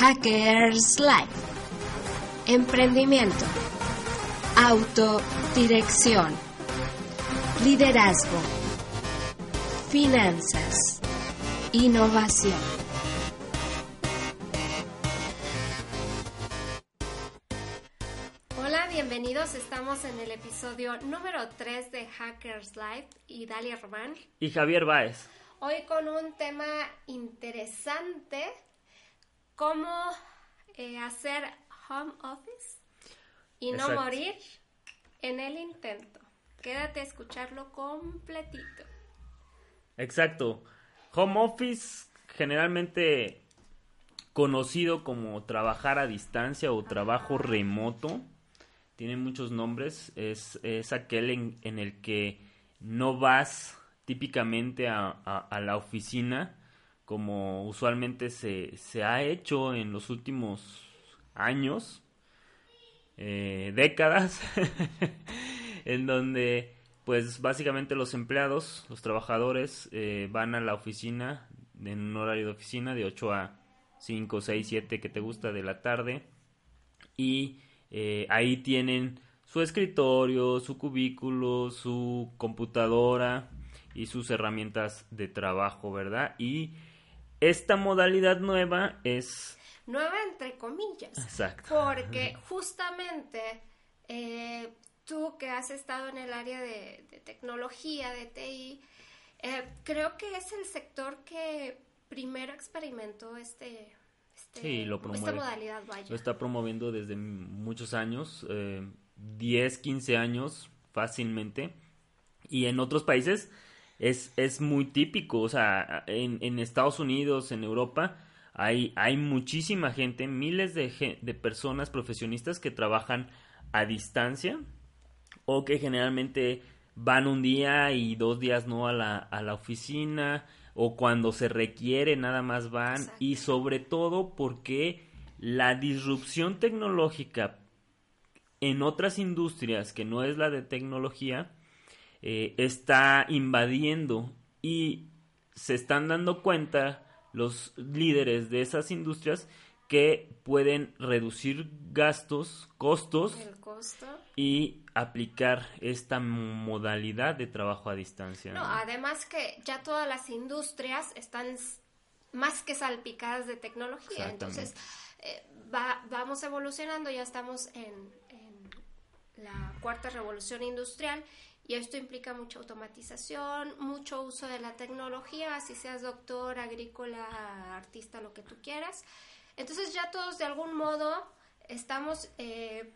Hackers Life. Emprendimiento. Autodirección. Liderazgo. Finanzas. Innovación. Hola, bienvenidos. Estamos en el episodio número 3 de Hackers Life y Dalia Román. Y Javier Báez. Hoy con un tema interesante, cómo eh, hacer home office y no morir en el intento. Quédate a escucharlo completito. Exacto. Home office generalmente conocido como trabajar a distancia o trabajo remoto. Tiene muchos nombres. Es, es aquel en, en el que no vas típicamente a, la oficina, como usualmente se, se, ha hecho en los últimos años, eh, décadas, en donde pues básicamente los empleados, los trabajadores eh, van a la oficina en un horario de oficina de 8 a 5, 6, 7 que te gusta de la tarde y eh, ahí tienen su escritorio, su cubículo, su computadora y sus herramientas de trabajo, ¿verdad? Y esta modalidad nueva es... Nueva entre comillas. Exacto. Porque justamente eh, tú que has estado en el área de, tecnología, de TI, eh, creo que es el sector que primero experimentó este... este sí, lo promueve. Esta modalidad, vaya. Lo está promoviendo desde muchos años, 10, eh, 15 años fácilmente. Y en otros países es, es muy típico, o sea, en, en Estados Unidos, en Europa, hay, hay muchísima gente, miles de, de personas profesionistas que trabajan a distancia o que generalmente van un día y dos días no a la, a la oficina o cuando se requiere nada más van. Y sobre todo porque la disrupción tecnológica en otras industrias que no es la de tecnología eh, está invadiendo y se están dando cuenta los líderes de esas industrias que pueden reducir gastos, costos y aplicar esta modalidad de trabajo a distancia. No, además que ya todas las industrias están más que salpicadas de tecnología, entonces eh, vamos evolucionando, ya estamos en, en la cuarta revolución industrial y esto implica mucha automatización, mucho uso de la tecnología, así seas doctor, agrícola, artista, lo que tú quieras. Entonces ya todos de algún modo estamos eh,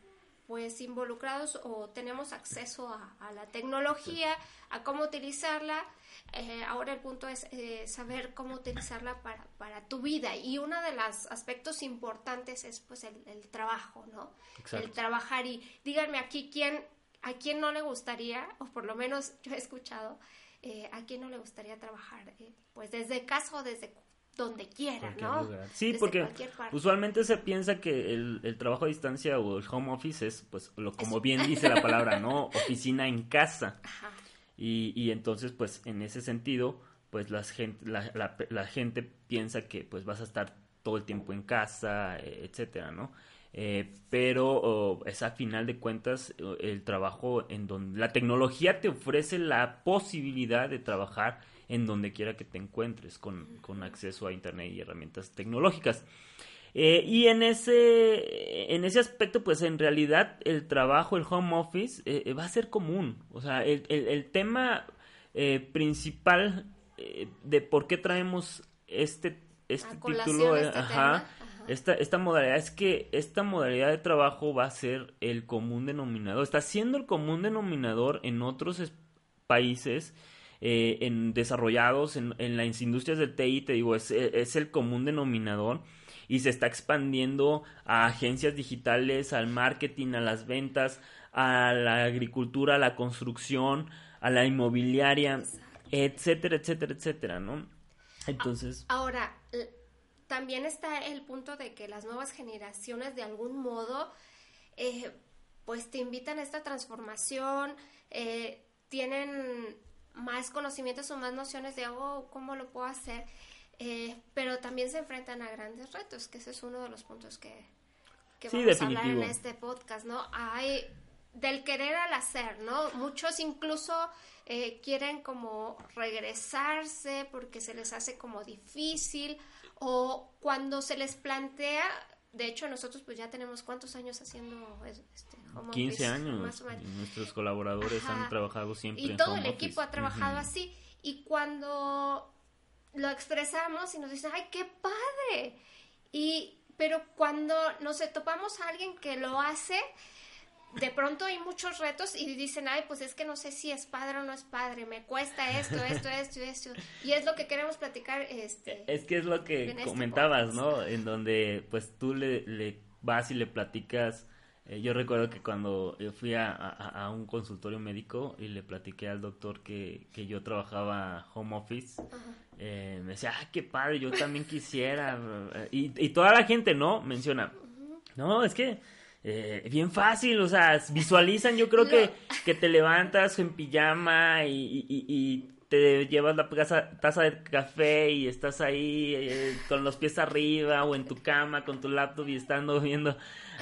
pues involucrados o tenemos acceso a, la tecnología, a cómo utilizarla. Eh, ahora el punto es eh, saber cómo utilizarla para, para, tu vida y uno de los aspectos importantes es pues el, el trabajo, ¿no? El trabajar y díganme aquí quién ¿A quién no le gustaría, o por lo menos yo he escuchado, eh, a quién no le gustaría trabajar, eh, pues desde casa o desde donde quiera, ¿no? Sí, porque usualmente se piensa que el, trabajo a distancia o el home office es, pues, lo, como bien dice la palabra, ¿no? Oficina en casa. Ajá. Y, y entonces, pues, en ese sentido, pues la gente, la, la gente piensa que, pues, vas a estar todo el tiempo en casa, etcétera, ¿no? Eh, pero es a final de cuentas el trabajo en donde la tecnología te ofrece la posibilidad de trabajar en donde quiera que te encuentres con, acceso a internet y herramientas tecnológicas. Eh, y en ese, en ese aspecto, pues en realidad el trabajo, el home office, eh, va a ser común. O sea, el, el, tema principal de por qué traemos este, este título, este ajá, esta, esta modalidad es que esta modalidad de trabajo va a ser el común denominador. Está siendo el común denominador en otros países eh, en desarrollados en, en, las industrias del TI, te digo, es, es, el común denominador y se está expandiendo a agencias digitales, al marketing, a las ventas, a la agricultura, a la construcción, a la inmobiliaria, etcétera, etcétera, etcétera, ¿no? Entonces. Ahora, también está el punto de que las nuevas generaciones de algún modo eh, pues te invitan a esta transformación, eh, tienen más conocimientos o más nociones de oh, cómo lo puedo hacer. eh, pero también se enfrentan a grandes retos, que ese es uno de los puntos que, que vamos a hablar en este podcast, ¿no? Hay del querer al hacer, ¿no? Muchos incluso eh, quieren como regresarse porque se les hace como difícil o cuando se les plantea, de hecho nosotros pues ya tenemos cuántos años haciendo este, home 15 años. Nuestros colaboradores han trabajado siempre. Y todo el equipo ha trabajado así. Y cuando lo expresamos y nos dicen, ay, qué padre. Y, pero cuando nos topamos a alguien que lo hace, de pronto hay muchos retos y dicen, ay, pues es que no sé si es padre o no es padre, me cuesta esto, esto, esto, esto. Y es lo que queremos platicar. Este, es que es lo que este comentabas, ¿no? En donde pues tú le, le vas y le platicas. Eh, yo recuerdo que cuando yo fui a, a, un consultorio médico y le platiqué al doctor que, que yo trabajaba home office, eh, me decía, ay, qué padre, yo también quisiera. y, y toda la gente, ¿no? Menciona, no, es que eh, bien fácil, o sea, visualizan, yo creo que, que te levantas en pijama y, y, te llevas la taza, de café y estás ahí eh, con los pies arriba o en tu cama con tu laptop y estando viendo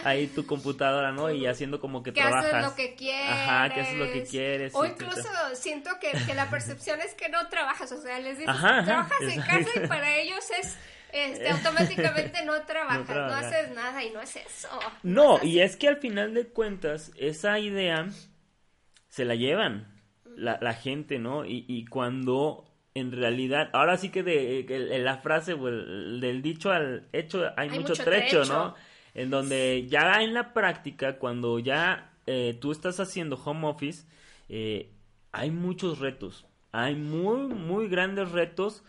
ahí tu computadora, ¿no? Y haciendo como que, que trabajas. haces lo que quieres. Ajá, que haces lo que quieres. O incluso siento que, que, la percepción es que no trabajas, o sea, les dices, trabajas en casa y para ellos es este, automáticamente no trabajas, no, haces nada y no es eso. No, y es que al final de cuentas, esa idea se la llevan la, la gente, ¿no? Y, y, cuando en realidad, ahora sí que de, la frase, del dicho al hecho hay, mucho, trecho, ¿no? En donde ya en la práctica, cuando ya eh, tú estás haciendo home office, eh, hay muchos retos, hay muy, muy grandes retos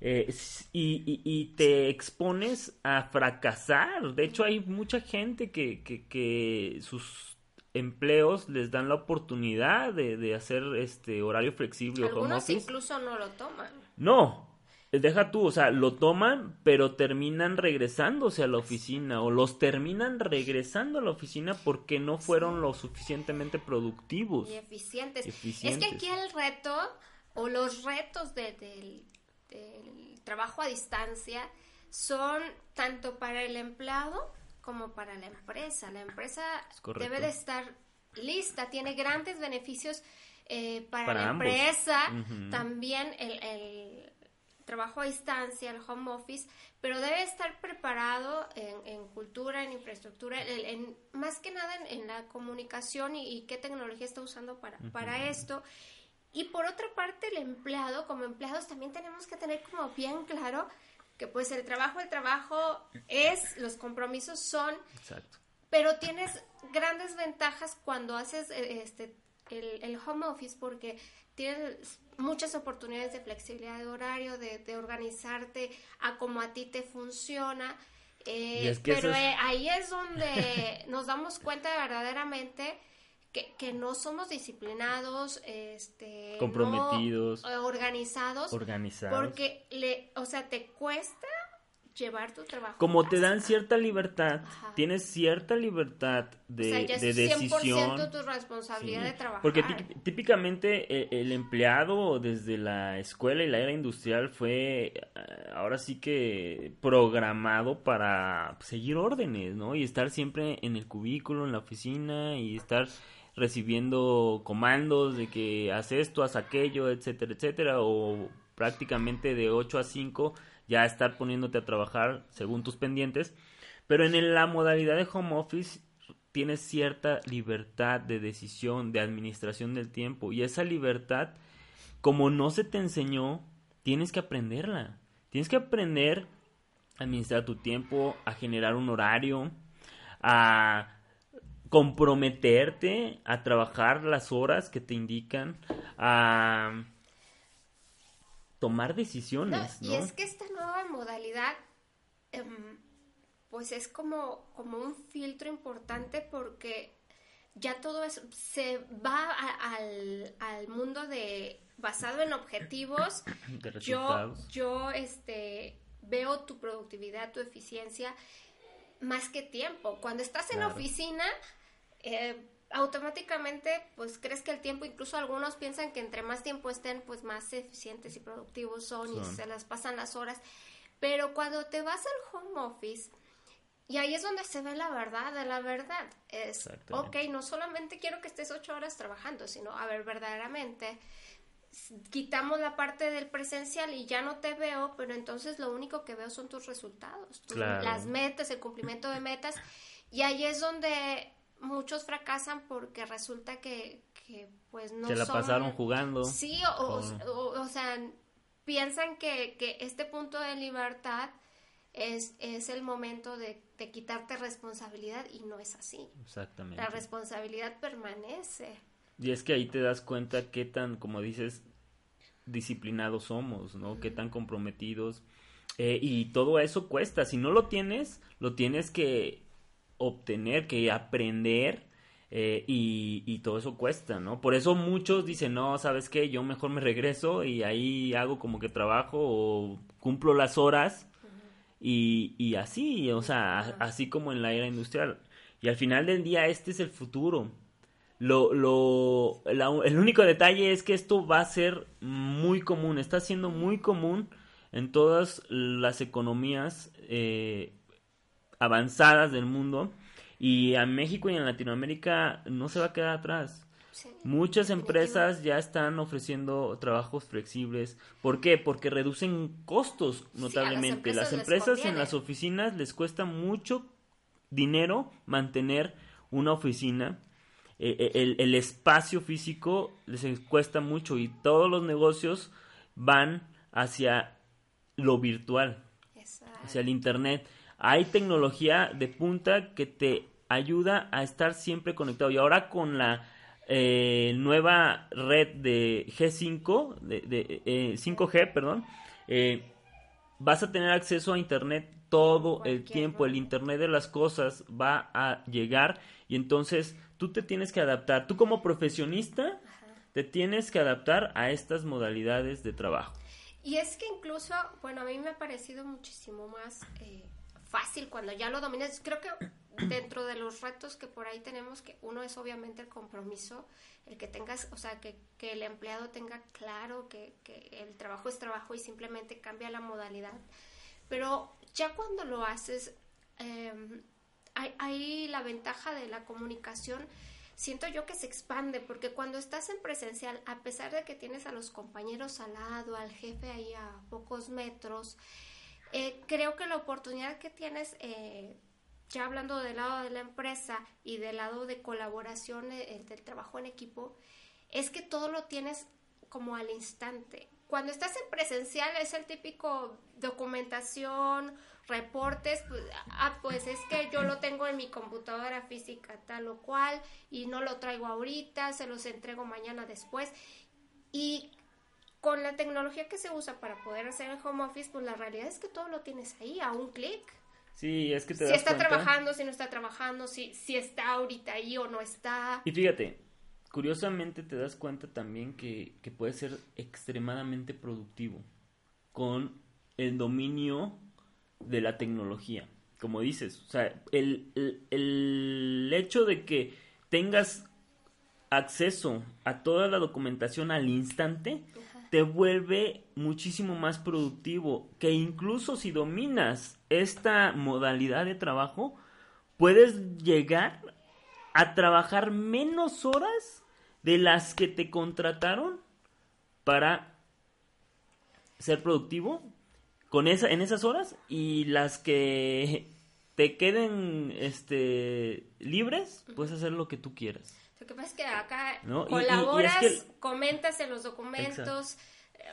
eh, y, y, te expones a fracasar. De hecho, hay mucha gente que, que, que sus empleos les dan la oportunidad de, de hacer este horario flexible Algunos incluso no lo toman. No, deja tú, o sea, lo toman, pero terminan regresándose a la oficina o los terminan regresando a la oficina porque no fueron lo suficientemente productivos. Y eficientes. Es que aquí el reto o los retos de, del el trabajo a distancia son tanto para el empleado como para la empresa. La empresa debe de estar lista, tiene grandes beneficios eh, para, la empresa, también el, trabajo a distancia, el home office, pero debe estar preparado en, cultura, en infraestructura, en, más que nada en, la comunicación y, qué tecnología está usando para, para esto. Y por otra parte, el empleado, como empleados, también tenemos que tener como bien claro que pues el trabajo, el trabajo es, los compromisos son, Exacto. pero tienes grandes ventajas cuando haces eh, este, el, home office porque tienes muchas oportunidades de flexibilidad de horario, de, organizarte a como a ti te funciona. Eh, pero eh, ahí es donde nos damos cuenta verdaderamente que, que no somos disciplinados, este, comprometidos, organizados, organizados, porque le, o sea, te cuesta llevar tu trabajo. Como te dan cierta libertad, tienes cierta libertad de, o sea, ya es de 100% tu responsabilidad de trabajar. Porque típicamente el, el, empleado desde la escuela y la era industrial fue eh, ahora sí que programado para seguir órdenes, ¿no? Y estar siempre en el cubículo, en la oficina y estar recibiendo comandos de que haz esto, haz aquello, etcétera, etcétera, o prácticamente de 8 a 5 ya estar poniéndote a trabajar según tus pendientes. Pero en la modalidad de home office tienes cierta libertad de decisión, de administración del tiempo. Y esa libertad, como no se te enseñó, tienes que aprenderla. Tienes que aprender a administrar tu tiempo, a generar un horario, a comprometerte a trabajar las horas que te indican, a tomar decisiones. Y es que esta nueva modalidad, em, pues es como, como un filtro importante porque ya todo eso se va al, al, mundo de basado en objetivos. yo, yo este veo tu productividad, tu eficiencia más que tiempo. Cuando estás en oficina, eh, automáticamente pues crees que el tiempo, incluso algunos piensan que entre más tiempo estén pues más eficientes y productivos son, y se las pasan las horas, pero cuando te vas al home office, y ahí es donde se ve la verdad de la verdad. Es, ok, no solamente quiero que estés ocho horas trabajando, sino, a ver, verdaderamente, quitamos la parte del presencial y ya no te veo, pero entonces lo único que veo son tus resultados, las metas, el cumplimiento de metas. Y ahí es donde muchos fracasan porque resulta que, que pues no Se la pasaron jugando. Sí, o, o, sea, piensan que, que, este punto de libertad es, es el momento de, de, quitarte responsabilidad y no es así. Exactamente. La responsabilidad permanece. Y es que ahí te das cuenta qué tan, como dices, disciplinados somos, ¿no? Qué tan comprometidos. Eh, y todo eso cuesta. Si no lo tienes, lo tienes que obtener, que aprender. Eh, y, y, todo eso cuesta, ¿no? Por eso muchos dicen, no, ¿sabes qué? Yo mejor me regreso y ahí hago como que trabajo o cumplo las horas y, y así, o sea, así como en la era industrial. Y al final del día este es el futuro. Lo, lo, el único detalle es que esto va a ser muy común, está siendo muy común en todas las economías eh, avanzadas del mundo y a México y en Latinoamérica no se va a quedar atrás. Muchas empresas ya están ofreciendo trabajos flexibles. ¿Por qué? Porque reducen costos notablemente. las empresas, en las oficinas les cuesta mucho dinero mantener una oficina. Eh, eh, el, el, espacio físico les cuesta mucho y todos los negocios van hacia lo virtual, hacia el Internet. Hay tecnología de punta que te ayuda a estar siempre conectado. Y ahora con la eh, nueva red de G5, de, 5G, eh, perdón, eh, vas a tener acceso a Internet todo el tiempo. El Internet de las cosas va a llegar y entonces tú te tienes que adaptar. Tú como profesionista te tienes que adaptar a estas modalidades de trabajo. Y es que incluso, bueno, a mí me ha parecido muchísimo más fácil cuando ya lo dominas. Creo que dentro de los retos que por ahí tenemos, que uno es obviamente el compromiso, el que tengas, o sea, que, que el empleado tenga claro que, que, el trabajo es trabajo y simplemente cambia la modalidad. Pero ya cuando lo haces, eh, hay, hay la ventaja de la comunicación siento yo que se expande, porque cuando estás en presencial, a pesar de que tienes a los compañeros al lado, al jefe ahí a pocos metros, eh, creo que la oportunidad que tienes, eh, ya hablando del lado de la empresa y del lado de colaboración eh, del trabajo en equipo, es que todo lo tienes como al instante. Cuando estás en presencial es el típico documentación, reportes, pues, ah, pues es que yo lo tengo en mi computadora física tal o cual y no lo traigo ahorita, se los entrego mañana después. Y con la tecnología que se usa para poder hacer el home office, pues la realidad es que todo lo tienes ahí a un clic. Sí, es que te Si está trabajando, si no está trabajando, si, si está ahorita ahí o no está. Y fíjate, curiosamente te das cuenta también que, que puede ser extremadamente productivo con el dominio de la tecnología. Como dices, o sea, el, el, el hecho de que tengas acceso a toda la documentación al instante, te vuelve muchísimo más productivo, que incluso si dominas esta modalidad de trabajo, puedes llegar a trabajar menos horas de las que te contrataron para ser productivo con esa en esas horas y las que te queden este libres, puedes hacer lo que tú quieras. Lo que pasa es que acá colaboras, comentas en los documentos. Eh,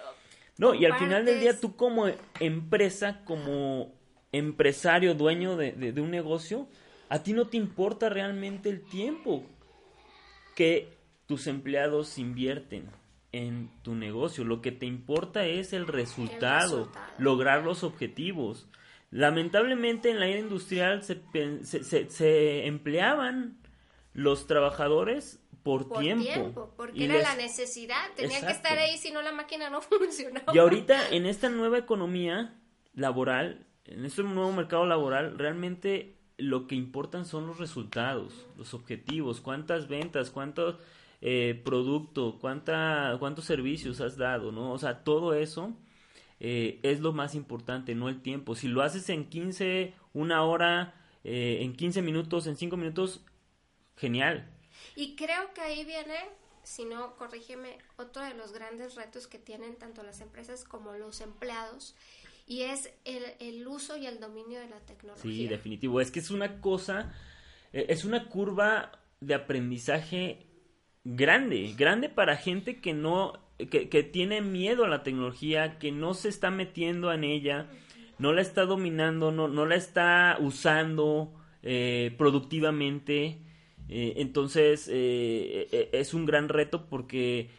no, y al final del día tú como empresa, como empresario, dueño de, de, un negocio, a ti no te importa realmente el tiempo que tus empleados invierten en tu negocio. Lo que te importa es el resultado, lograr los objetivos. Lamentablemente en la era industrial se, se, se empleaban los trabajadores por, tiempo. porque era la necesidad, tenían que estar ahí si no la máquina no funcionaba. Y ahorita en esta nueva economía laboral, en este nuevo mercado laboral, realmente lo que importan son los resultados, los objetivos, cuántas ventas, cuántos eh, producto, cuánta, cuántos servicios has dado, ¿no? O sea, todo eso eh, es lo más importante, no el tiempo. Si lo haces en 15, una hora, eh, en 15 minutos, en 5 minutos, genial. Y creo que ahí viene, si no, corrígeme, otro de los grandes retos que tienen tanto las empresas como los empleados y es el, el, uso y el dominio de la tecnología. Sí, definitivo. Es que es una cosa, eh, es una curva de aprendizaje grande, grande para gente que no, que, que tiene miedo a la tecnología, que no se está metiendo en ella, no la está dominando, no, no la está usando eh, productivamente. Eh, entonces, es un gran reto porque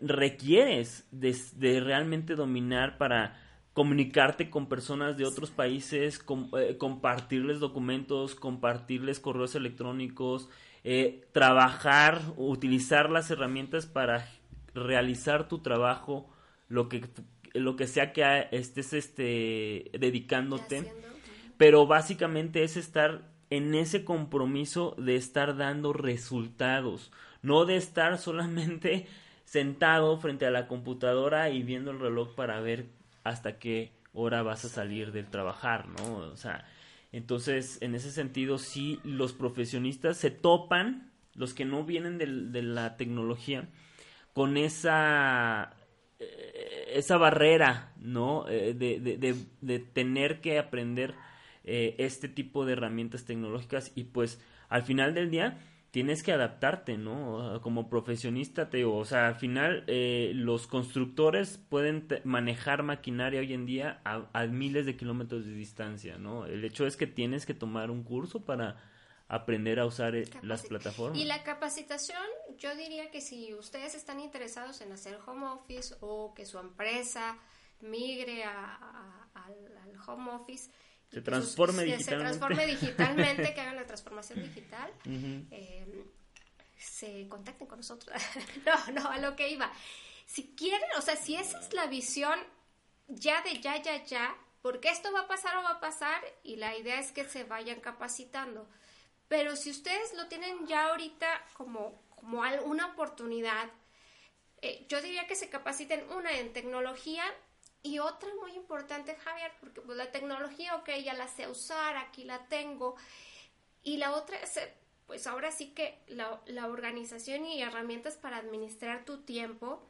requieres de, de realmente dominar para comunicarte con personas de otros países, eh, compartirles documentos, compartirles correos electrónicos, eh, trabajar, utilizar las herramientas para realizar tu trabajo, lo que, lo que sea que estés este, dedicándote. Pero básicamente es estar en ese compromiso de estar dando resultados, no de estar solamente sentado frente a la computadora y viendo el reloj para ver hasta qué hora vas a salir del trabajar, ¿no? O sea, entonces, en ese sentido, sí, los profesionistas se topan, los que no vienen de, la tecnología, con esa, eh, esa barrera, ¿no? Eh, de, de, de, tener que aprender eh, este tipo de herramientas tecnológicas y pues al final del día tienes que adaptarte, ¿no? Como profesionista, te digo, o sea, al final eh, los constructores pueden manejar maquinaria hoy en día a, miles de kilómetros de distancia, ¿no? El hecho es que tienes que tomar un curso para aprender a usar eh, las plataformas. Y la capacitación, yo diría que si ustedes están interesados en hacer home office o que su empresa migre al home office, se transforme digitalmente. Se transforme digitalmente, que hagan la transformación digital. Eh, se contacten con nosotros. no, no, a lo que iba. Si quieren, o sea, si esa es la visión ya de ya, ya, ya, porque esto va a pasar o va a pasar y la idea es que se vayan capacitando. Pero si ustedes lo tienen ya ahorita como, como una oportunidad, eh, yo diría que se capaciten una en tecnología y otra muy importante, Javier, porque pues la tecnología, ok, ya la sé usar, aquí la tengo. Y la otra es, eh, pues ahora sí que la, la organización y herramientas para administrar tu tiempo,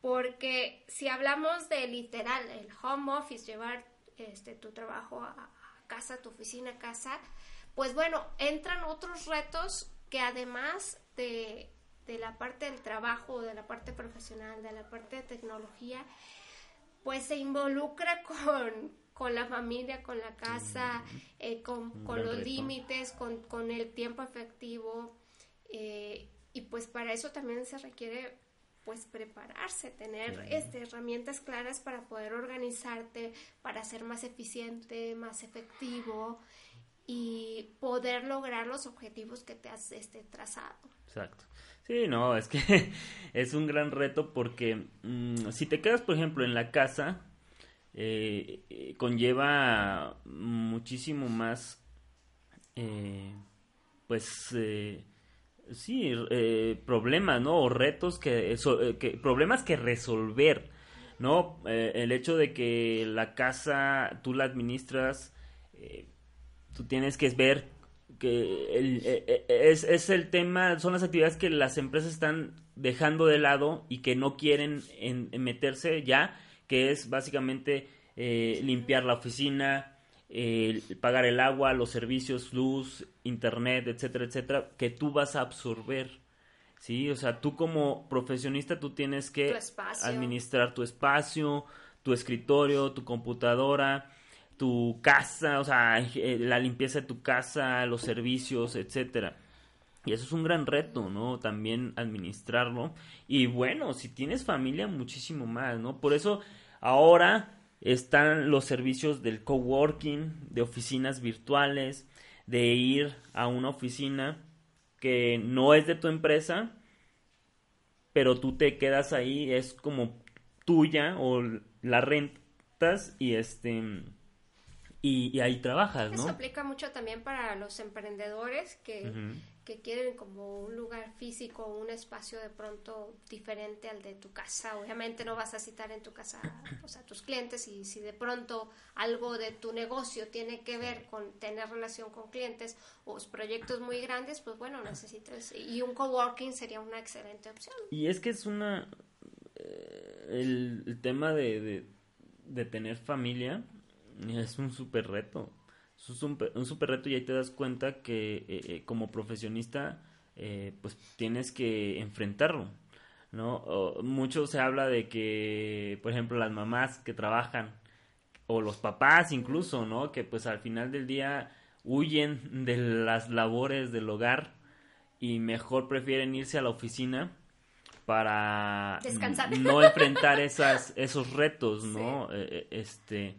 porque si hablamos de literal, el home office, llevar este, tu trabajo a, casa, tu oficina a casa, pues bueno, entran otros retos que además de, de la parte del trabajo, de la parte profesional, de la parte de tecnología, pues se involucra con, la familia, con la casa, eh, con, los límites, con, el tiempo efectivo. Eh, y pues para eso también se requiere pues prepararse, tener este, herramientas claras para poder organizarte, para ser más eficiente, más efectivo y poder lograr los objetivos que te has este, trazado. Exacto. Sí, no, es que es un gran reto porque mm, si te quedas, por ejemplo, en la casa, eh, eh, conlleva muchísimo más, eh, pues, sí, problemas, ¿no? O retos que, que, problemas que resolver, ¿no? el hecho de que la casa tú la administras, tú tienes que ver que el, eh, eh, es, es, el tema, son las actividades que las empresas están dejando de lado y que no quieren en, meterse ya, que es básicamente eh, limpiar la oficina, pagar el agua, los servicios, luz, internet, etcétera, etcétera, que tú vas a absorber. Sí, o sea, tú como profesionista tú tienes que administrar tu espacio, tu escritorio, tu computadora, tu casa, o sea, eh, la limpieza de tu casa, los servicios, etcétera. Y eso es un gran reto, ¿no? También administrarlo. Y bueno, si tienes familia, muchísimo más, ¿no? Por eso ahora están los servicios del coworking, de oficinas virtuales, de ir a una oficina que no es de tu empresa, pero tú te quedas ahí, es como tuya o la rentas y este y, ahí trabajas, ¿no? Eso aplica mucho también para los emprendedores que, que quieren como un lugar físico, un espacio de pronto diferente al de tu casa. Obviamente no vas a citar en tu casa a tus clientes y si de pronto algo de tu negocio tiene que ver con tener relación con clientes o proyectos muy grandes, pues bueno, necesitas y un coworking sería una excelente opción. Y es que es una eh, el, tema de, de tener familia es un súper reto. Es un, un súper reto y ahí te das cuenta que eh, eh, como profesionista eh, pues tienes que enfrentarlo. ¿no? mucho se habla de que, por ejemplo, las mamás que trabajan o los papás incluso, ¿no? Que pues al final del día huyen de las labores del hogar y mejor prefieren irse a la oficina para no enfrentar esas esos retos, ¿no? Este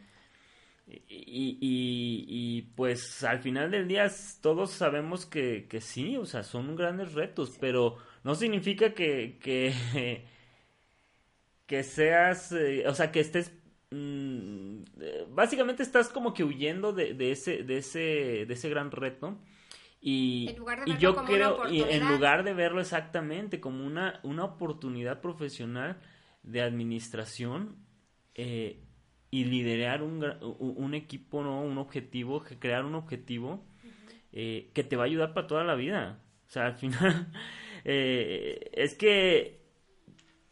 y, y, pues al final del día todos sabemos que, que sí, o sea, son grandes retos, pero no significa que, que, que seas, eh, o sea, que estés, mm, básicamente estás como que huyendo de, de, ese, de, ese, de ese gran reto. Y, y yo creo, y en lugar de verlo exactamente como una, una oportunidad profesional de administración, eh, y liderar un, un equipo, ¿no? Un objetivo, crear un objetivo eh, que te va a ayudar para toda la vida. O sea, al final, eh, es que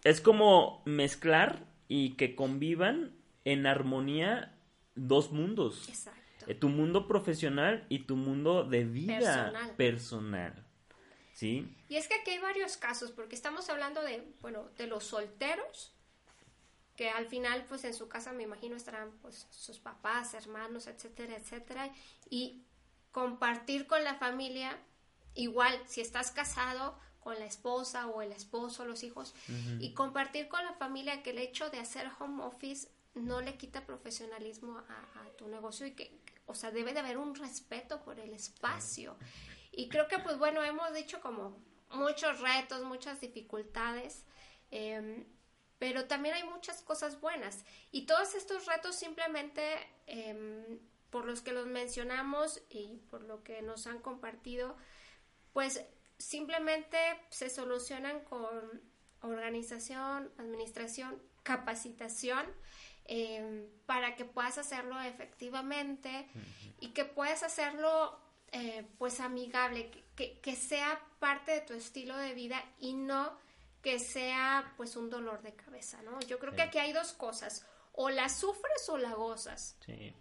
es como mezclar y que convivan en armonía dos mundos. Exacto. Eh, tu mundo profesional y tu mundo de vida personal. personal. ¿Sí? Y es que aquí hay varios casos, porque estamos hablando de, bueno, de los solteros, que al final pues en su casa me imagino estarán pues sus papás, hermanos, etcétera, etcétera, y compartir con la familia, igual si estás casado con la esposa o el esposo, los hijos, y compartir con la familia que el hecho de hacer home office no le quita profesionalismo a, tu negocio y que, o sea, debe de haber un respeto por el espacio. Y creo que pues bueno, hemos dicho como muchos retos, muchas dificultades. Eh, pero también hay muchas cosas buenas. Y todos estos retos simplemente, em, por los que los mencionamos y por lo que nos han compartido, pues simplemente se solucionan con organización, administración, capacitación, em, para que puedas hacerlo efectivamente y que puedas hacerlo eh, pues amigable, que, que sea parte de tu estilo de vida y no que sea pues un dolor de cabeza, ¿no? Yo creo que aquí hay dos cosas, o la sufres o la gozas. Sí.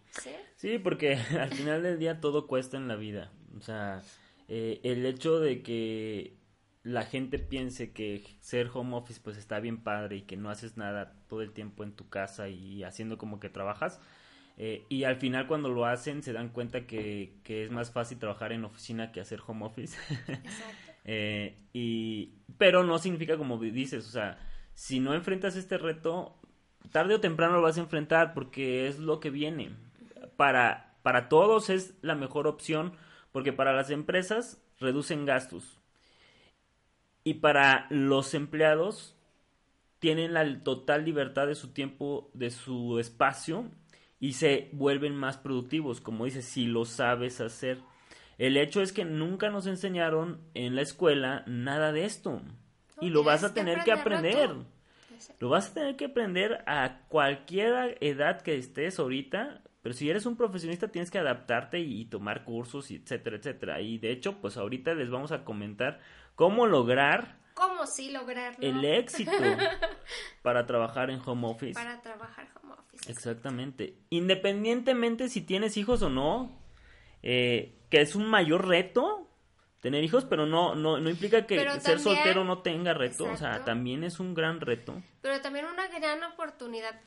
Sí, porque al final del día todo cuesta en la vida. O sea, eh, el hecho de que la gente piense que ser home office pues está bien padre y que no haces nada todo el tiempo en tu casa y haciendo como que trabajas. Eh, y al final cuando lo hacen se dan cuenta que, que es más fácil trabajar en oficina que hacer home office. Exacto. Eh, y, pero no significa como dices, o sea, si no enfrentas este reto, tarde o temprano lo vas a enfrentar porque es lo que viene. Para, para todos es la mejor opción porque para las empresas reducen gastos. Y para los empleados tienen la total libertad de su tiempo, de su espacio y se vuelven más productivos, como dices, si lo sabes hacer. El hecho es que nunca nos enseñaron en la escuela nada de esto. y lo vas a tener que aprender. Lo vas a tener que aprender a cualquier edad que estés ahorita. Pero si eres un profesionista tienes que adaptarte y, tomar cursos, y etcétera, etcétera. Y de hecho, pues ahorita les vamos a comentar cómo lograr... ¿Cómo sí lograrlo? El éxito para trabajar en home office. Para trabajar home office. Exactamente. Independientemente si tienes hijos o no, eh, que es un mayor reto tener hijos, pero no, no, no implica que ser soltero no tenga reto, o sea, también es un gran reto. Pero también una gran oportunidad.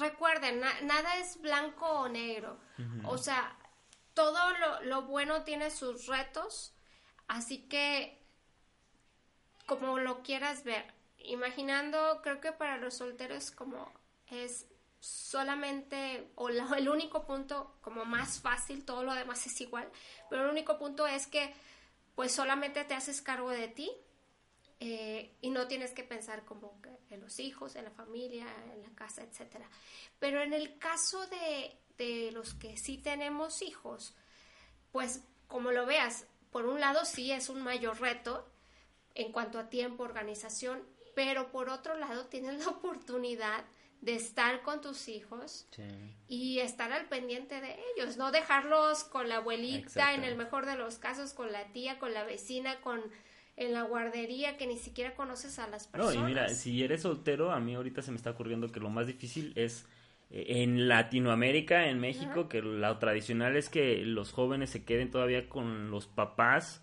Recuerden, nada es blanco o negro, o sea, todo lo, lo bueno tiene sus retos, así que como lo quieras ver, imaginando, creo que para los solteros como es solamente, o el único punto como más fácil, todo lo demás es igual, pero el único punto es que pues solamente te haces cargo de ti, eh, y no tienes que pensar como en los hijos, en la familia, en la casa, etcétera. Pero en el caso de, de los que sí tenemos hijos, pues como lo veas, por un lado sí es un mayor reto en cuanto a tiempo, organización, pero por otro lado tienes la oportunidad de estar con tus hijos y estar al pendiente de ellos, no dejarlos con la abuelita, en el mejor de los casos, con la tía, con la vecina, con en la guardería que ni siquiera conoces a las personas. No, y mira, si eres soltero, a mí ahorita se me está ocurriendo que lo más difícil es eh, en Latinoamérica, en México, que lo tradicional es que los jóvenes se queden todavía con los papás.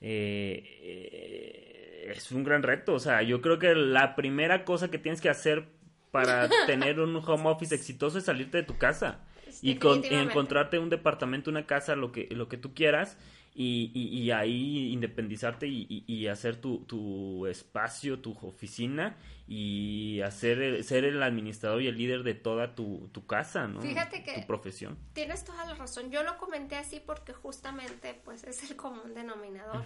Eh, eh, es un gran reto, o sea, yo creo que la primera cosa que tienes que hacer para tener un home office exitoso es salirte de tu casa y, con, encontrarte un departamento, una casa, lo que, lo que tú quieras y, y, ahí independizarte y, hacer tu, tu, espacio, tu oficina y hacer ser el administrador y el líder de toda tu, tu casa, ¿no? Fíjate que tu profesión. Tienes toda la razón. Yo lo comenté así porque justamente pues es el común denominador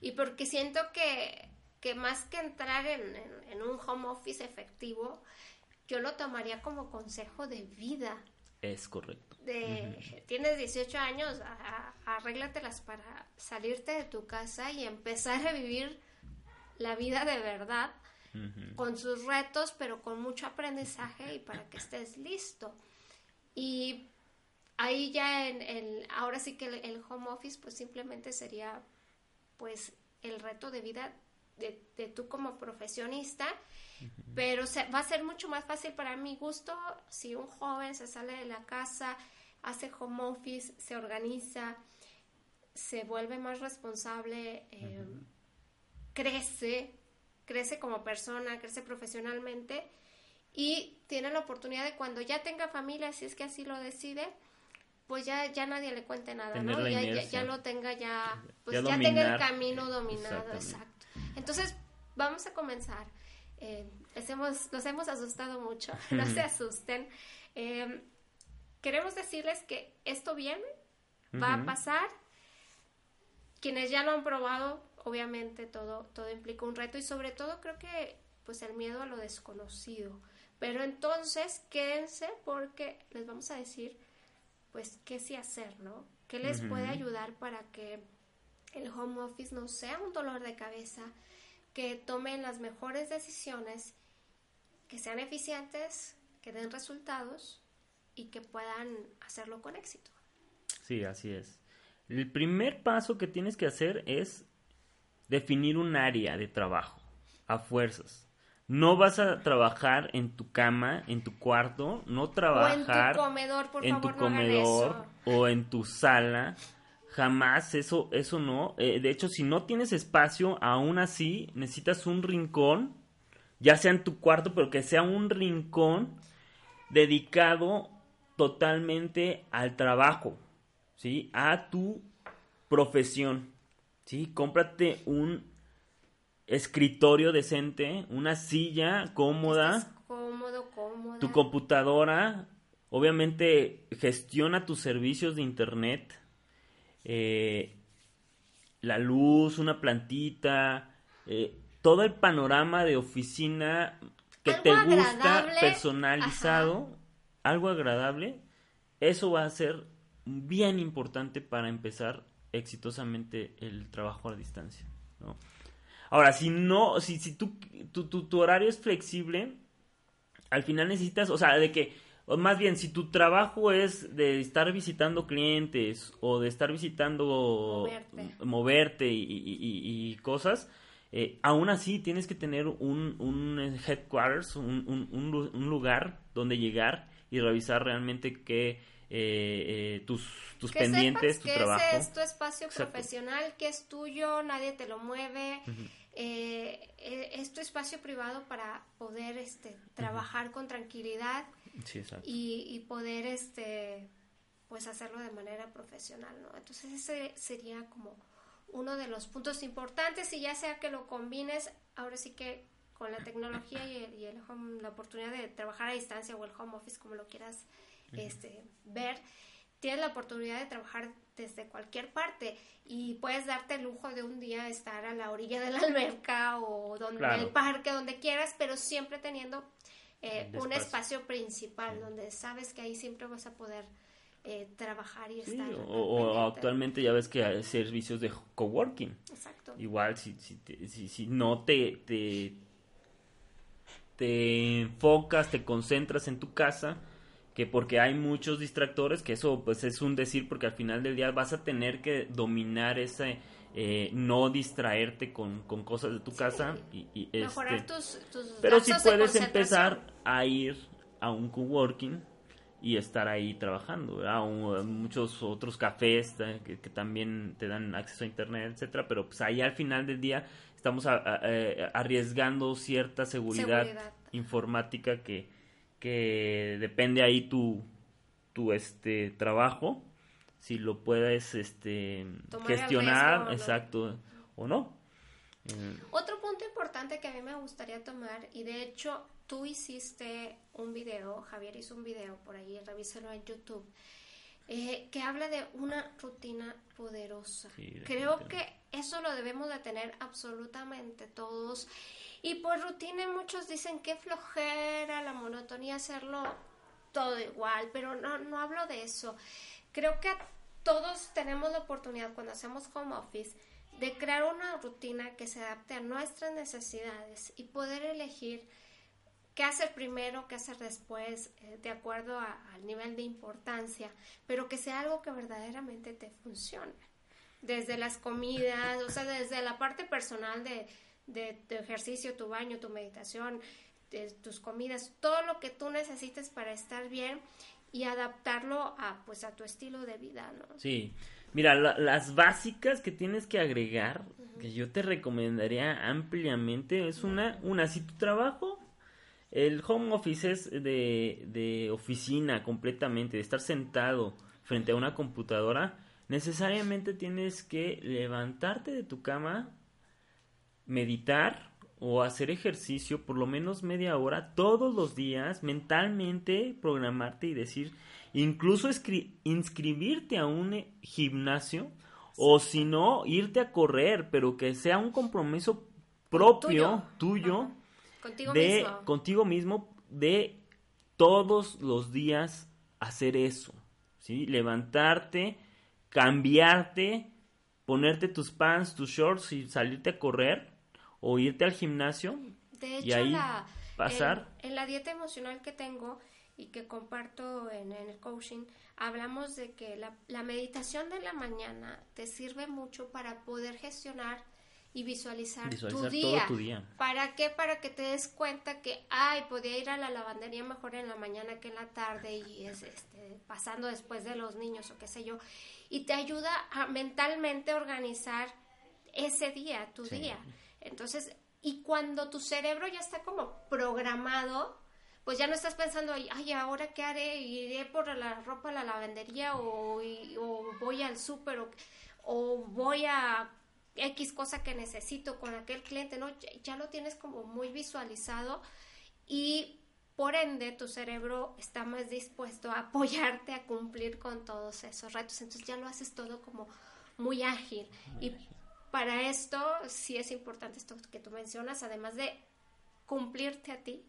y porque siento que, que más que entrar en, en un home office efectivo, yo lo tomaría como consejo de vida. Es correcto. De, Tienes 18 años, arréglatelas para salirte de tu casa y empezar a vivir la vida de verdad, con sus retos, pero con mucho aprendizaje y para que estés listo. Y ahí ya en el, ahora sí que el, home office pues simplemente sería pues el reto de vida de, de tú como profesionista pero va a ser mucho más fácil para mi gusto si un joven se sale de la casa, hace home office, se organiza, se vuelve más responsable, eh, crece, crece como persona, crece profesionalmente y tiene la oportunidad de cuando ya tenga familia, si es que así lo decide, pues ya, ya nadie le cuente nada, ¿no? Ya, lo tenga ya, pues ya, tenga el camino dominado, exacto. Entonces, vamos a comenzar. Eh, hemos, nos hemos asustado mucho, no se asusten. Eh, queremos decirles que esto viene, va a pasar. Quienes ya lo han probado, obviamente todo, todo implica un reto y sobre todo creo que pues el miedo a lo desconocido. Pero entonces quédense porque les vamos a decir pues qué sí hacer, ¿no? ¿Qué les puede ayudar para que el home office no sea un dolor de cabeza, que tomen las mejores decisiones, que sean eficientes, que den resultados y que puedan hacerlo con éxito. Sí, así es. El primer paso que tienes que hacer es definir un área de trabajo a fuerzas. No vas a trabajar en tu cama, en tu cuarto, no trabajar en tu comedor, por en tu comedor o en tu sala Jamás, eso, eso no. Eh, de hecho, si no tienes espacio, aún así necesitas un rincón, ya sea en tu cuarto, pero que sea un rincón dedicado totalmente al trabajo, ¿sí? A tu profesión, ¿sí? Cómprate un escritorio decente, una silla cómoda. Cómodo, cómoda. Tu computadora, obviamente gestiona tus servicios de internet eh, la luz, una plantita, eh, todo el panorama de oficina que te gusta personalizado, algo agradable, eso va a ser bien importante para empezar exitosamente el trabajo a distancia. Ahora, si no, si, si tu, tu horario es flexible, al final necesitas, o sea, de que o más bien, si tu trabajo es de estar visitando clientes o de estar visitando, moverte, y, cosas, eh, aún así tienes que tener un, un headquarters, un, un, lugar donde llegar y revisar realmente que eh, eh, tus, tus pendientes, tu que trabajo. Ese es tu espacio profesional, que es tuyo, nadie te lo mueve. es tu espacio privado para poder este, trabajar con tranquilidad y, poder este pues hacerlo de manera profesional, ¿no? Entonces ese sería como uno de los puntos importantes y ya sea que lo combines, ahora sí que con la tecnología y, el, la oportunidad de trabajar a distancia o el home office, como lo quieras este, ver, tienes la oportunidad de trabajar desde cualquier parte y puedes darte el lujo de un día estar a la orilla de la alberca o donde el parque, donde quieras, pero siempre teniendo eh, un espacio principal donde sabes que ahí siempre vas a poder eh, trabajar y estar. O, actualmente ya ves que hay servicios de coworking. Exacto. Igual si, si, si, si no te, te, te enfocas, te concentras en tu casa, que porque hay muchos distractores, que eso pues es un decir porque al final del día vas a tener que dominar ese eh, no distraerte con, con, cosas de tu casa y, y mejorar este, tus, tus pero si puedes empezar a ir a un coworking y estar ahí trabajando o, muchos otros cafés eh, que, también te dan acceso a internet etcétera pero pues ahí al final del día estamos eh, arriesgando cierta seguridad, informática que que depende ahí tu, tu este trabajo, si lo puedes este gestionar, exacto, o no. Eh, Otro punto importante que a mí me gustaría tomar, y de hecho tú hiciste un video, Javier hizo un video por ahí, revíselo en YouTube, eh, que habla de una rutina poderosa. Creo que eso lo debemos de tener absolutamente todos y por rutina muchos dicen que flojera, la monotonía, hacerlo todo igual, pero no, no hablo de eso. Creo que todos tenemos la oportunidad cuando hacemos home office de crear una rutina que se adapte a nuestras necesidades y poder elegir qué hacer primero, qué hacer después, eh, de acuerdo al nivel de importancia, pero que sea algo que verdaderamente te funcione. Desde las comidas, o sea, desde la parte personal de de tu ejercicio, tu baño, tu meditación, de tus comidas, todo lo que tú necesites para estar bien y adaptarlo a pues a tu estilo de vida, ¿no? Sí. Mira, las básicas que tienes que agregar, que yo te recomendaría ampliamente, es una, una, si tu trabajo, el home office es de, de oficina completamente, de estar sentado frente a una computadora, necesariamente tienes que levantarte de tu cama, meditar o hacer ejercicio por lo menos media hora todos los días, mentalmente programarte y decir, incluso inscribirte a un gimnasio o si no, irte a correr, pero que sea un compromiso propio tuyo, Contigo de mismo. contigo mismo de todos los días hacer eso, ¿sí? Levantarte, cambiarte, ponerte tus pants, tus shorts y salirte a correr o irte al gimnasio de hecho, y ahí pasar. En, la dieta emocional que tengo y que comparto en, el coaching, hablamos de que la, la, meditación de la mañana te sirve mucho para poder gestionar y visualizar, tu, día. tu día. ¿Para qué? Para que te des cuenta que, ay, podía ir a la lavandería mejor en la mañana que en la tarde y es este, pasando después de los niños o qué sé yo. Y te ayuda a mentalmente organizar ese día, tu día. Entonces, y cuando tu cerebro ya está como programado, pues ya no estás pensando, ay, ahora qué haré, iré por la ropa a la lavandería o, voy al súper o, o, voy a X cosa que necesito con aquel cliente, ¿no? Ya, lo tienes como muy visualizado y por ende tu cerebro está más dispuesto a apoyarte a cumplir con todos esos retos, entonces ya lo haces todo como muy ágil. y para esto sí es importante esto que tú mencionas, además de cumplirte a ti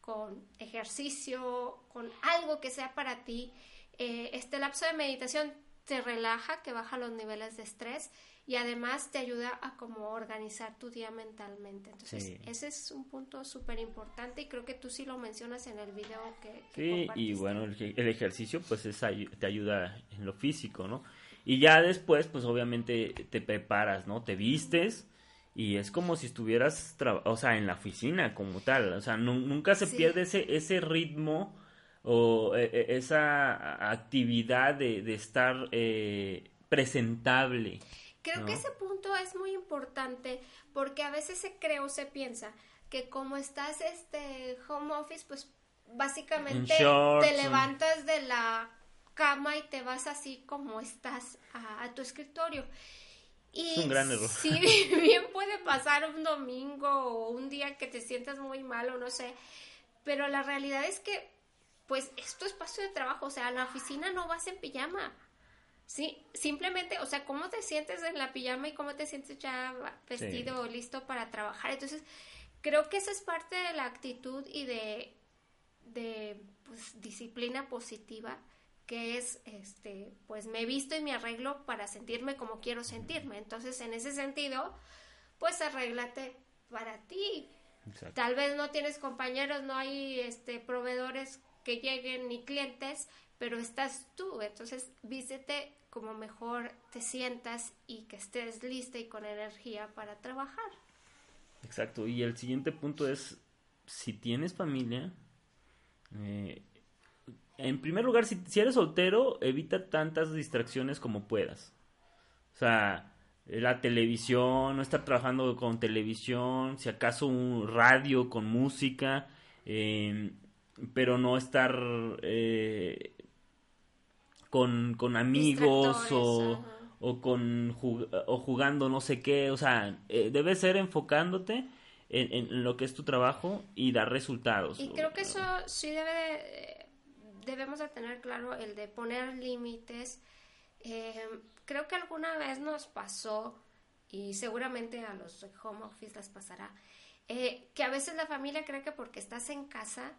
con ejercicio, con algo que sea para ti. Eh, este lapso de meditación te relaja, que baja los niveles de estrés y además te ayuda a como organizar tu día mentalmente. Entonces, ese es un punto súper importante y creo que tú sí lo mencionas en el video que... sí, y bueno, el, el, ejercicio pues es, te ayuda en lo físico, ¿no? Y ya después, pues obviamente te preparas, ¿no? Te vistes y es como si estuvieras, o sea, en la oficina como tal. O sea, nunca se pierde ese, ese ritmo o e, e, esa actividad de, estar eh, presentable. Creo que ese punto es muy importante porque a veces se cree o se piensa que como estás este home office, pues básicamente te levantas de la cama y te vas así como estás a, tu escritorio. Y es un gran error. Sí, bien puede pasar un domingo o un día que te sientas muy mal o no sé, pero la realidad es que pues es tu espacio de trabajo, o sea, a la oficina no vas en pijama. Sí, simplemente, o sea, cómo te sientes en la pijama y cómo te sientes ya vestido o listo para trabajar. Entonces, creo que esa es parte de la actitud y de, de pues, disciplina positiva que es, este, pues me visto y me arreglo para sentirme como quiero sentirme. Entonces, en ese sentido, pues arréglate para ti. Tal vez no tienes compañeros, no hay este, proveedores que lleguen ni clientes, pero estás tú. Entonces, vístete como mejor te sientas y que estés lista y con energía para trabajar. Exacto. Y el siguiente punto es, si tienes familia, eh, en primer lugar, si, eres soltero, evita tantas distracciones como puedas. O sea, la televisión, no estar trabajando con televisión, si acaso un radio con música, em, pero no estar eh, con, con, amigos o, o, con o jugando no sé qué. O sea, eh, debes ser enfocándote en, en, lo que es tu trabajo y dar resultados. Y creo que eso sí debe de debemos de tener claro el de poner límites. Eh, creo que alguna vez nos pasó, y seguramente a los home office les pasará, eh, que a veces la familia cree que porque estás en casa,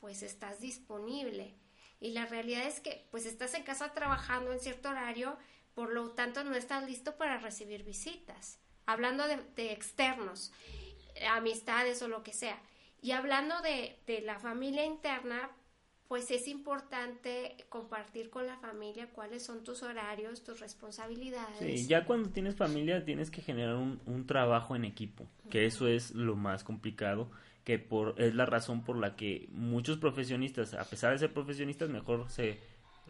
pues estás disponible. Y la realidad es que pues estás en casa trabajando en cierto horario, por lo tanto no estás listo para recibir visitas. Hablando de, externos, amistades o lo que sea. Y hablando de, de la familia interna, pues es importante compartir con la familia cuáles son tus horarios, tus responsabilidades. Sí, ya cuando tienes familia tienes que generar un, trabajo en equipo, que eso es lo más complicado, que por es la razón por la que muchos profesionistas, a pesar de ser profesionistas, mejor se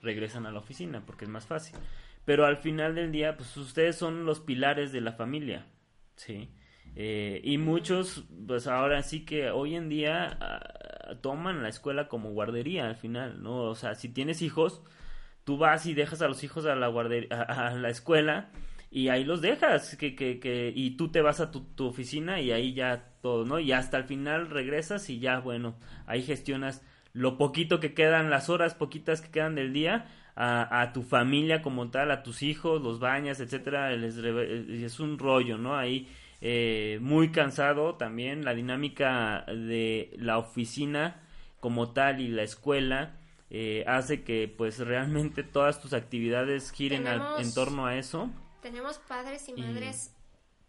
regresan a la oficina porque es más fácil. Pero al final del día, pues ustedes son los pilares de la familia, ¿sí? Eh, y muchos, pues ahora sí que hoy en día ah, toman la escuela como guardería al final, ¿no? O sea, si tienes hijos, tú vas y dejas a los hijos a la guardería, a, la escuela y ahí los dejas, que, que, que, y tú te vas a tu, tu, oficina y ahí ya todo, ¿no? Y hasta el final regresas y ya, bueno, ahí gestionas lo poquito que quedan, las horas poquitas que quedan del día, a, a tu familia como tal, a tus hijos, los bañas, etcétera, es un rollo, ¿no? Ahí eh, muy cansado también, la dinámica de la oficina como tal y la escuela eh, hace que pues realmente todas tus actividades giren en torno a eso. Tenemos padres y madres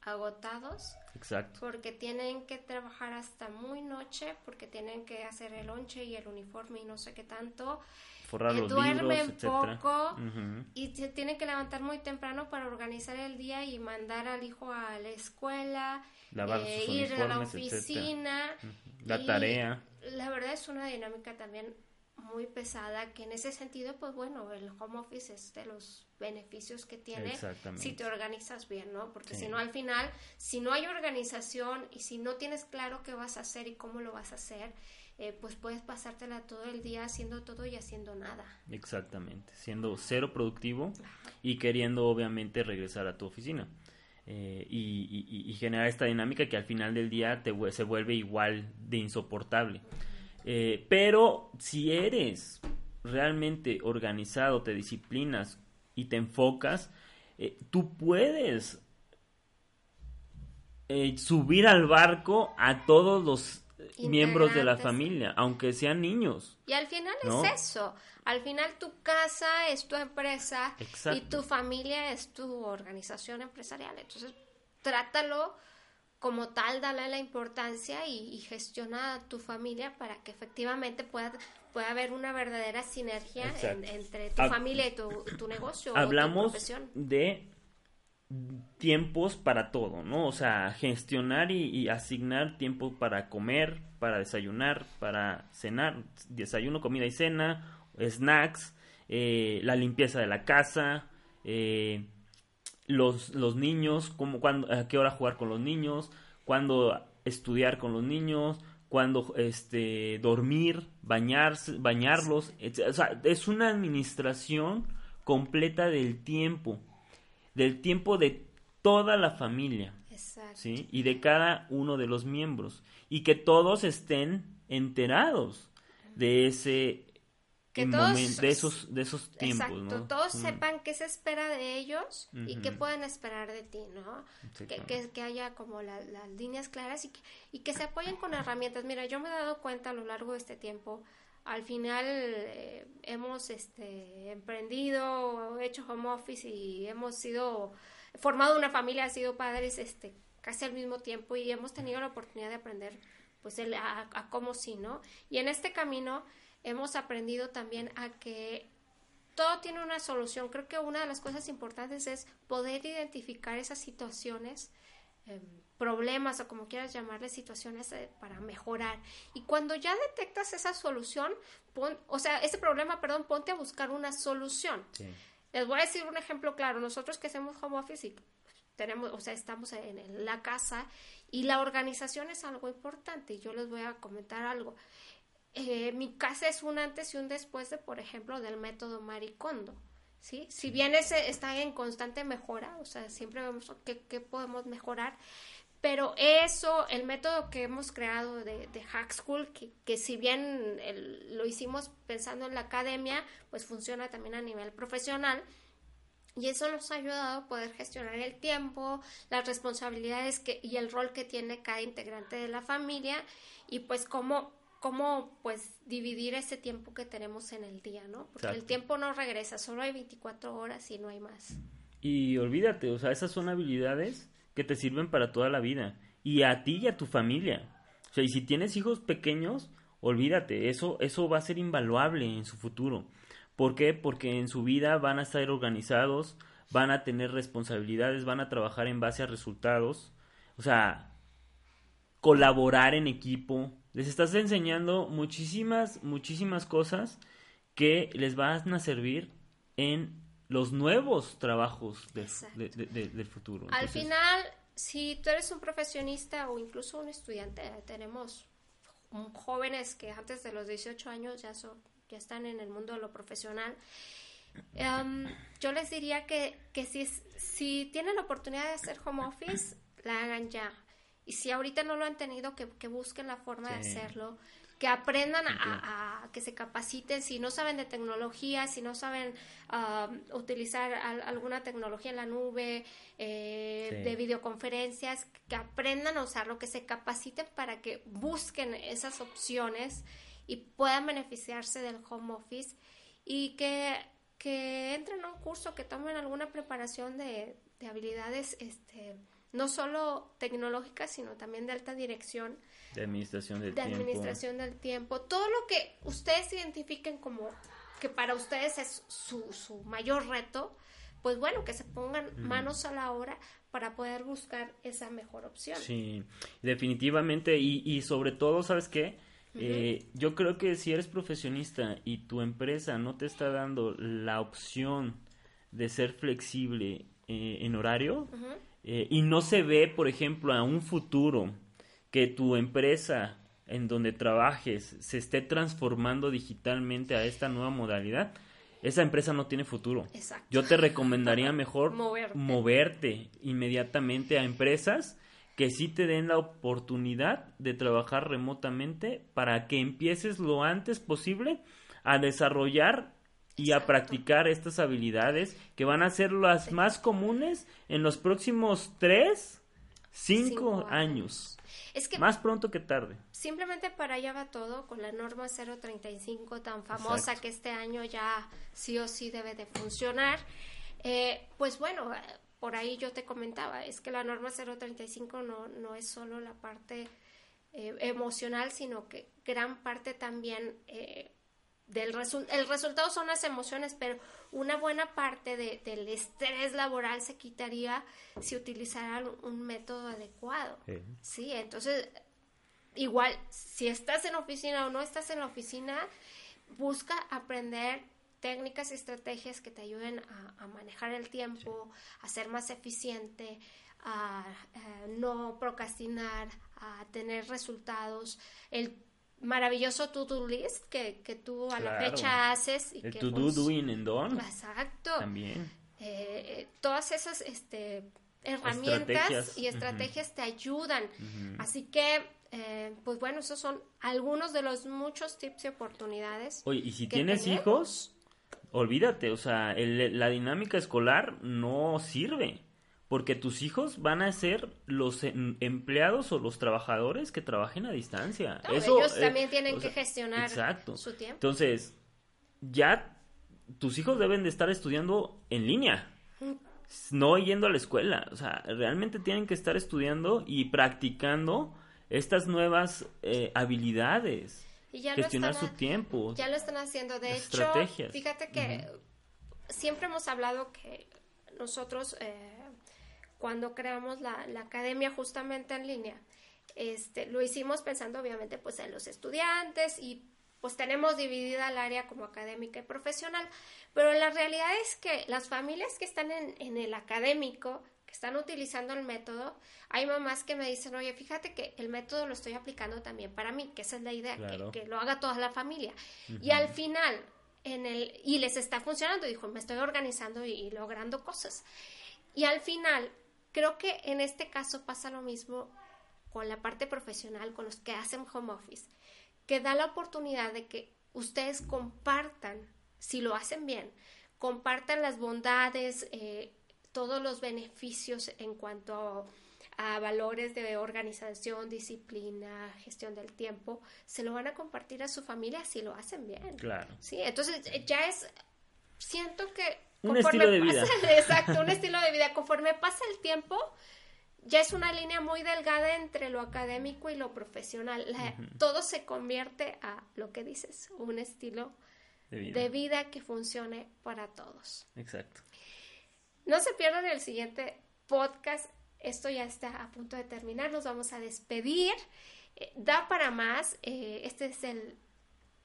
agotados. Exacto. Porque tienen que trabajar hasta muy noche, porque tienen que hacer el lonche y el uniforme y no sé qué tanto. Forrar los duermen poco y se tienen que levantar muy temprano para organizar el día y mandar al hijo a la escuela, eh, ir a la oficina, la tarea. La verdad es una dinámica también muy pesada que en ese sentido pues bueno el home office es de los beneficios que tiene si te organizas bien no porque si no al final si no hay organización y si no tienes claro qué vas a hacer y cómo lo vas a hacer eh, pues puedes pasártela todo el día haciendo todo y haciendo nada. Exactamente. Siendo cero productivo y queriendo obviamente regresar a tu oficina. Eh, y, y, generar esta dinámica que al final del día te, se vuelve igual de insoportable eh, pero si eres realmente organizado, te disciplinas y te enfocas, eh, tú puedes eh, subir al barco a todos los miembros de la familia, aunque sean niños. Y al final es eso. Al final tu casa es tu empresa y tu familia es tu organización empresarial. Entonces, trátalo como tal, dale la importancia y, gestiona a tu familia para que efectivamente pueda, pueda haber una verdadera sinergia entre tu familia y tu, negocio. Hablamos de tiempos para todo, ¿no? O sea, gestionar y, asignar tiempo para comer, para desayunar, para cenar, desayuno, comida y cena, snacks, eh, la limpieza de la casa, eh, los, los niños, cómo, cuándo, a qué hora jugar con los niños, cuándo estudiar con los niños, cuándo este, dormir, bañarse, bañarlos. O sea, es una administración completa del tiempo, del tiempo de toda la familia. ¿sí? Y de cada uno de los miembros. Y que todos estén enterados. de ese que todos, de esos de esos tiempos exacto, todos mm. sepan qué se espera de ellos y qué pueden esperar de ti no que, que, haya como las líneas claras y que, y que se apoyen con herramientas. Mira yo me he dado cuenta a lo largo de este tiempo al final eh, hemos este emprendido hecho home office y hemos sido formado una familia ha sido padres este casi al mismo tiempo y hemos tenido la oportunidad de aprender pues el, a, a cómo sí no y en este camino hemos aprendido también a que todo tiene una solución. Creo que una de las cosas importantes es poder identificar esas situaciones, em, problemas o como quieras llamarle, situaciones eh, para mejorar. Y cuando ya detectas esa solución, o sea, ese problema, perdón, ponte a buscar una solución. Les voy a decir un ejemplo claro. Nosotros que hacemos home office y tenemos, o sea, estamos en la casa y la organización es algo importante. Y yo les voy a comentar algo. Eh, mi casa es un antes y un después de, por ejemplo, del método Maricondo. ¿sí? Si bien ese está en constante mejora, o sea, siempre vemos qué, podemos mejorar, pero eso, el método que hemos creado de, de Hack School, que, que si bien lo hicimos pensando en la academia, pues funciona también a nivel profesional. Y eso nos ha ayudado a poder gestionar el tiempo, las responsabilidades que, y el rol que tiene cada integrante de la familia y pues cómo cómo pues dividir ese tiempo que tenemos en el día, ¿no? Porque el tiempo no regresa, solo hay 24 horas y no hay más. Y olvídate, o sea, esas son habilidades que te sirven para toda la vida y a ti y a tu familia. O sea, y si tienes hijos pequeños, olvídate, eso eso va a ser invaluable en su futuro. ¿Por qué? Porque en su vida van a estar organizados, van a tener responsabilidades, van a trabajar en base a resultados. O sea, colaborar en equipo, les estás enseñando muchísimas, muchísimas cosas que les van a servir en los nuevos trabajos del futuro. Al final, si tú eres un profesionista o incluso un estudiante, tenemos jóvenes que antes de los 18 años ya, son, ya están en el mundo de lo profesional. Em, yo les diría que, que si, si tienen la oportunidad de hacer home office, la hagan ya. Y si ahorita no lo han tenido, que, busquen la forma de hacerlo, que aprendan a, que se capaciten, si no saben de tecnología, si no saben ah, utilizar alguna tecnología en la nube, eh, de videoconferencias, que aprendan a usarlo, que se capaciten para que busquen esas opciones y puedan beneficiarse del home office y que, que entren a un curso, que tomen alguna preparación de, de habilidades este, no solo tecnológica, sino también de alta dirección. De administración del tiempo. De administración del tiempo. Todo lo que ustedes identifiquen como que para ustedes es su, su mayor reto, pues bueno, que se pongan manos a la obra para poder buscar esa mejor opción. Sí, definitivamente. Y, y sobre todo, ¿sabes qué? Eh, yo creo que si eres profesionista y tu empresa no te está dando la opción de ser flexible eh, en horario, eh, y no se ve, por ejemplo, a un futuro que tu empresa en donde trabajes se esté transformando digitalmente a esta nueva modalidad, esa empresa no tiene futuro. Yo te recomendaría mejor moverte. inmediatamente a empresas que sí te den la oportunidad de trabajar remotamente para que empieces lo antes posible a desarrollar y a practicar estas habilidades que van a ser las más comunes en los próximos tres, cinco, años. Es que más pronto que tarde. Simplemente para allá va todo con la norma 035 tan famosa que este año ya sí o sí debe de funcionar. Eh, pues bueno, por ahí yo te comentaba, es que la norma 035 no, no es solo la parte eh, emocional, sino que gran parte también eh, del el resultado son las emociones, pero una buena parte del estrés laboral se quitaría si utilizaran un método adecuado. Sí, entonces, igual, si estás en oficina o no estás en la oficina, busca aprender técnicas y estrategias que te ayuden a, manejar el tiempo, a ser más eficiente, a, a no procrastinar, a tener resultados. El maravilloso to-do list que, que tú a la fecha haces. Y el to-do pues, doing and done. Exacto. También. Eh, todas esas este, herramientas y estrategias te ayudan. Así que eh, pues bueno, esos son algunos de los muchos tips y oportunidades. Oye, y si tienes hijos, olvídate, o sea, la dinámica escolar no sirve. Porque tus hijos van a ser los empleados o los trabajadores que trabajen a distancia. ellos también tienen que gestionar su tiempo. Entonces, ya tus hijos deben de estar estudiando en línea no yendo a la escuela. O sea, realmente tienen que estar estudiando y practicando estas nuevas eh, habilidades. Y ya gestionar su tiempo. Ya lo están haciendo. De hecho, fíjate que siempre hemos hablado que nosotros, eh, cuando creamos la, la, academia justamente en línea, este, lo hicimos pensando obviamente pues en los estudiantes y pues tenemos dividida el área como académica y profesional, pero la realidad es que las familias que están en, el académico, que están utilizando el método, hay mamás que me dicen, oye, fíjate que el método lo estoy aplicando también para mí, que esa es la idea, que, lo haga toda la familia. Y al final, en el, y les está funcionando, dijo, me estoy organizando y logrando cosas. Y al final, creo que en este caso pasa lo mismo con la parte profesional, con los que hacen home office que da la oportunidad de que ustedes compartan, si lo hacen bien, compartan las bondades, eh, todos los beneficios en cuanto a, valores de organización, disciplina, gestión del tiempo, se lo van a compartir a su familia si lo hacen bien. Claro. Sí, entonces ya es, siento que... Un estilo de vida. exacto, un estilo de vida. Conforme pasa el tiempo, ya es una línea muy delgada entre lo académico y lo profesional. Todo se convierte a lo que dices, un estilo de vida. que funcione para todos. Exacto. No se pierdan el siguiente podcast. Esto ya está a punto de terminar. Nos vamos a despedir. Eh, da para más. Eh, este es el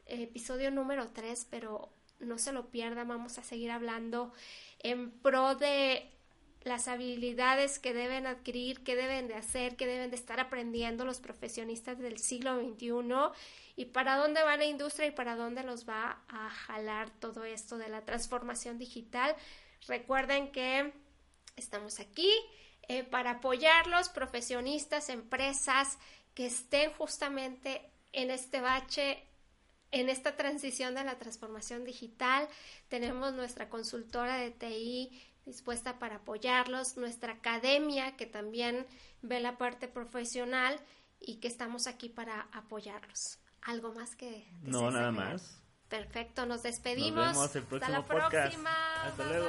episodio número 3, pero no se lo pierdan. Vamos a seguir hablando en pro de las habilidades que deben adquirir, que deben de hacer, que deben de estar aprendiendo los profesionistas del siglo XXI y para dónde va la industria y para dónde los va a jalar todo esto de la transformación digital. Recuerden que estamos aquí eh, para apoyar los profesionistas, empresas que estén justamente en este bache en esta transición de la transformación digital. Tenemos nuestra consultora de TI dispuesta para apoyarlos, nuestra academia que también ve la parte profesional y que estamos aquí para apoyarlos. ¿Algo más que... No, nada más. Perfecto, nos despedimos. Nos vemos el próximo Hasta la próxima. Hasta luego.